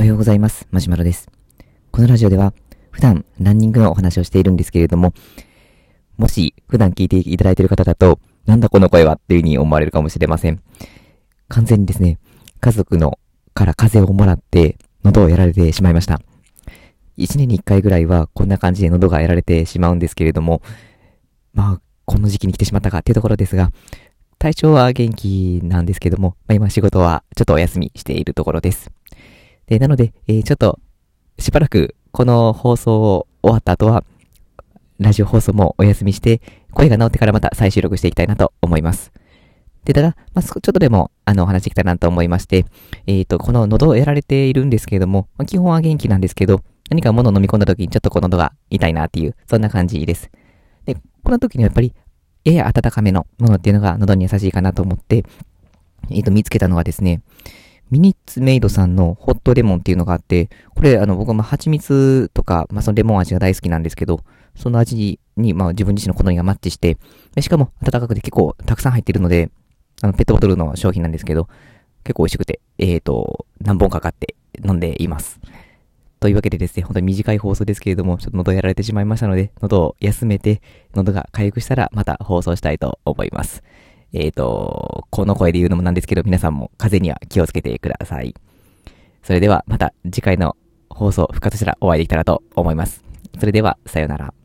おはようございます。マシュマロです。このラジオでは、普段ランニングのお話をしているんですけれども、もし普段聞いていただいている方だと、なんだこの声はっていう風に思われるかもしれません。完全にですね、家族のから風邪をもらって喉をやられてしまいました。一年に一回ぐらいはこんな感じで喉がやられてしまうんですけれども、まあ、この時期に来てしまったかっていうところですが、体調は元気なんですけども、まあ、今仕事はちょっとお休みしているところです。で、なので、えー、ちょっと、しばらくこの放送を終わった後は、ラジオ放送もお休みして、声が治ってからまた再収録していきたいなと思います。で、ただ、まあ、ちょっとでも、あの、お話できたらなと思いまして、えっ、ー、と、この喉をやられているんですけれども、まあ、基本は元気なんですけど、何か物を飲み込んだ時にちょっとこの喉が痛いなっていう、そんな感じです。で、この時にはやっぱり、やや温かめのものっていうのが喉に優しいかなと思って、えっ、ー、と、見つけたのはですね、ミニッツメイドさんのホットレモンっていうのがあって、これ、あの、僕も蜂蜜とか、まあ、そのレモン味が大好きなんですけど、その味に、まあ、自分自身の好みがマッチして、しかも温かくて結構たくさん入っているので、あの、ペットボトルの商品なんですけど、結構美味しくて、え、ー、と、何本かかって飲んでいます。というわけでですね、本当に短い放送ですけれども、ちょっと喉やられてしまいましたので、喉を休めて、喉が回復したらまた放送したいと思います。えっ、ー、と、この声で言うのもなんですけど、皆さんも風邪には気をつけてください。それではまた次回の放送復活したらお会いできたらと思います。それでは、さようなら。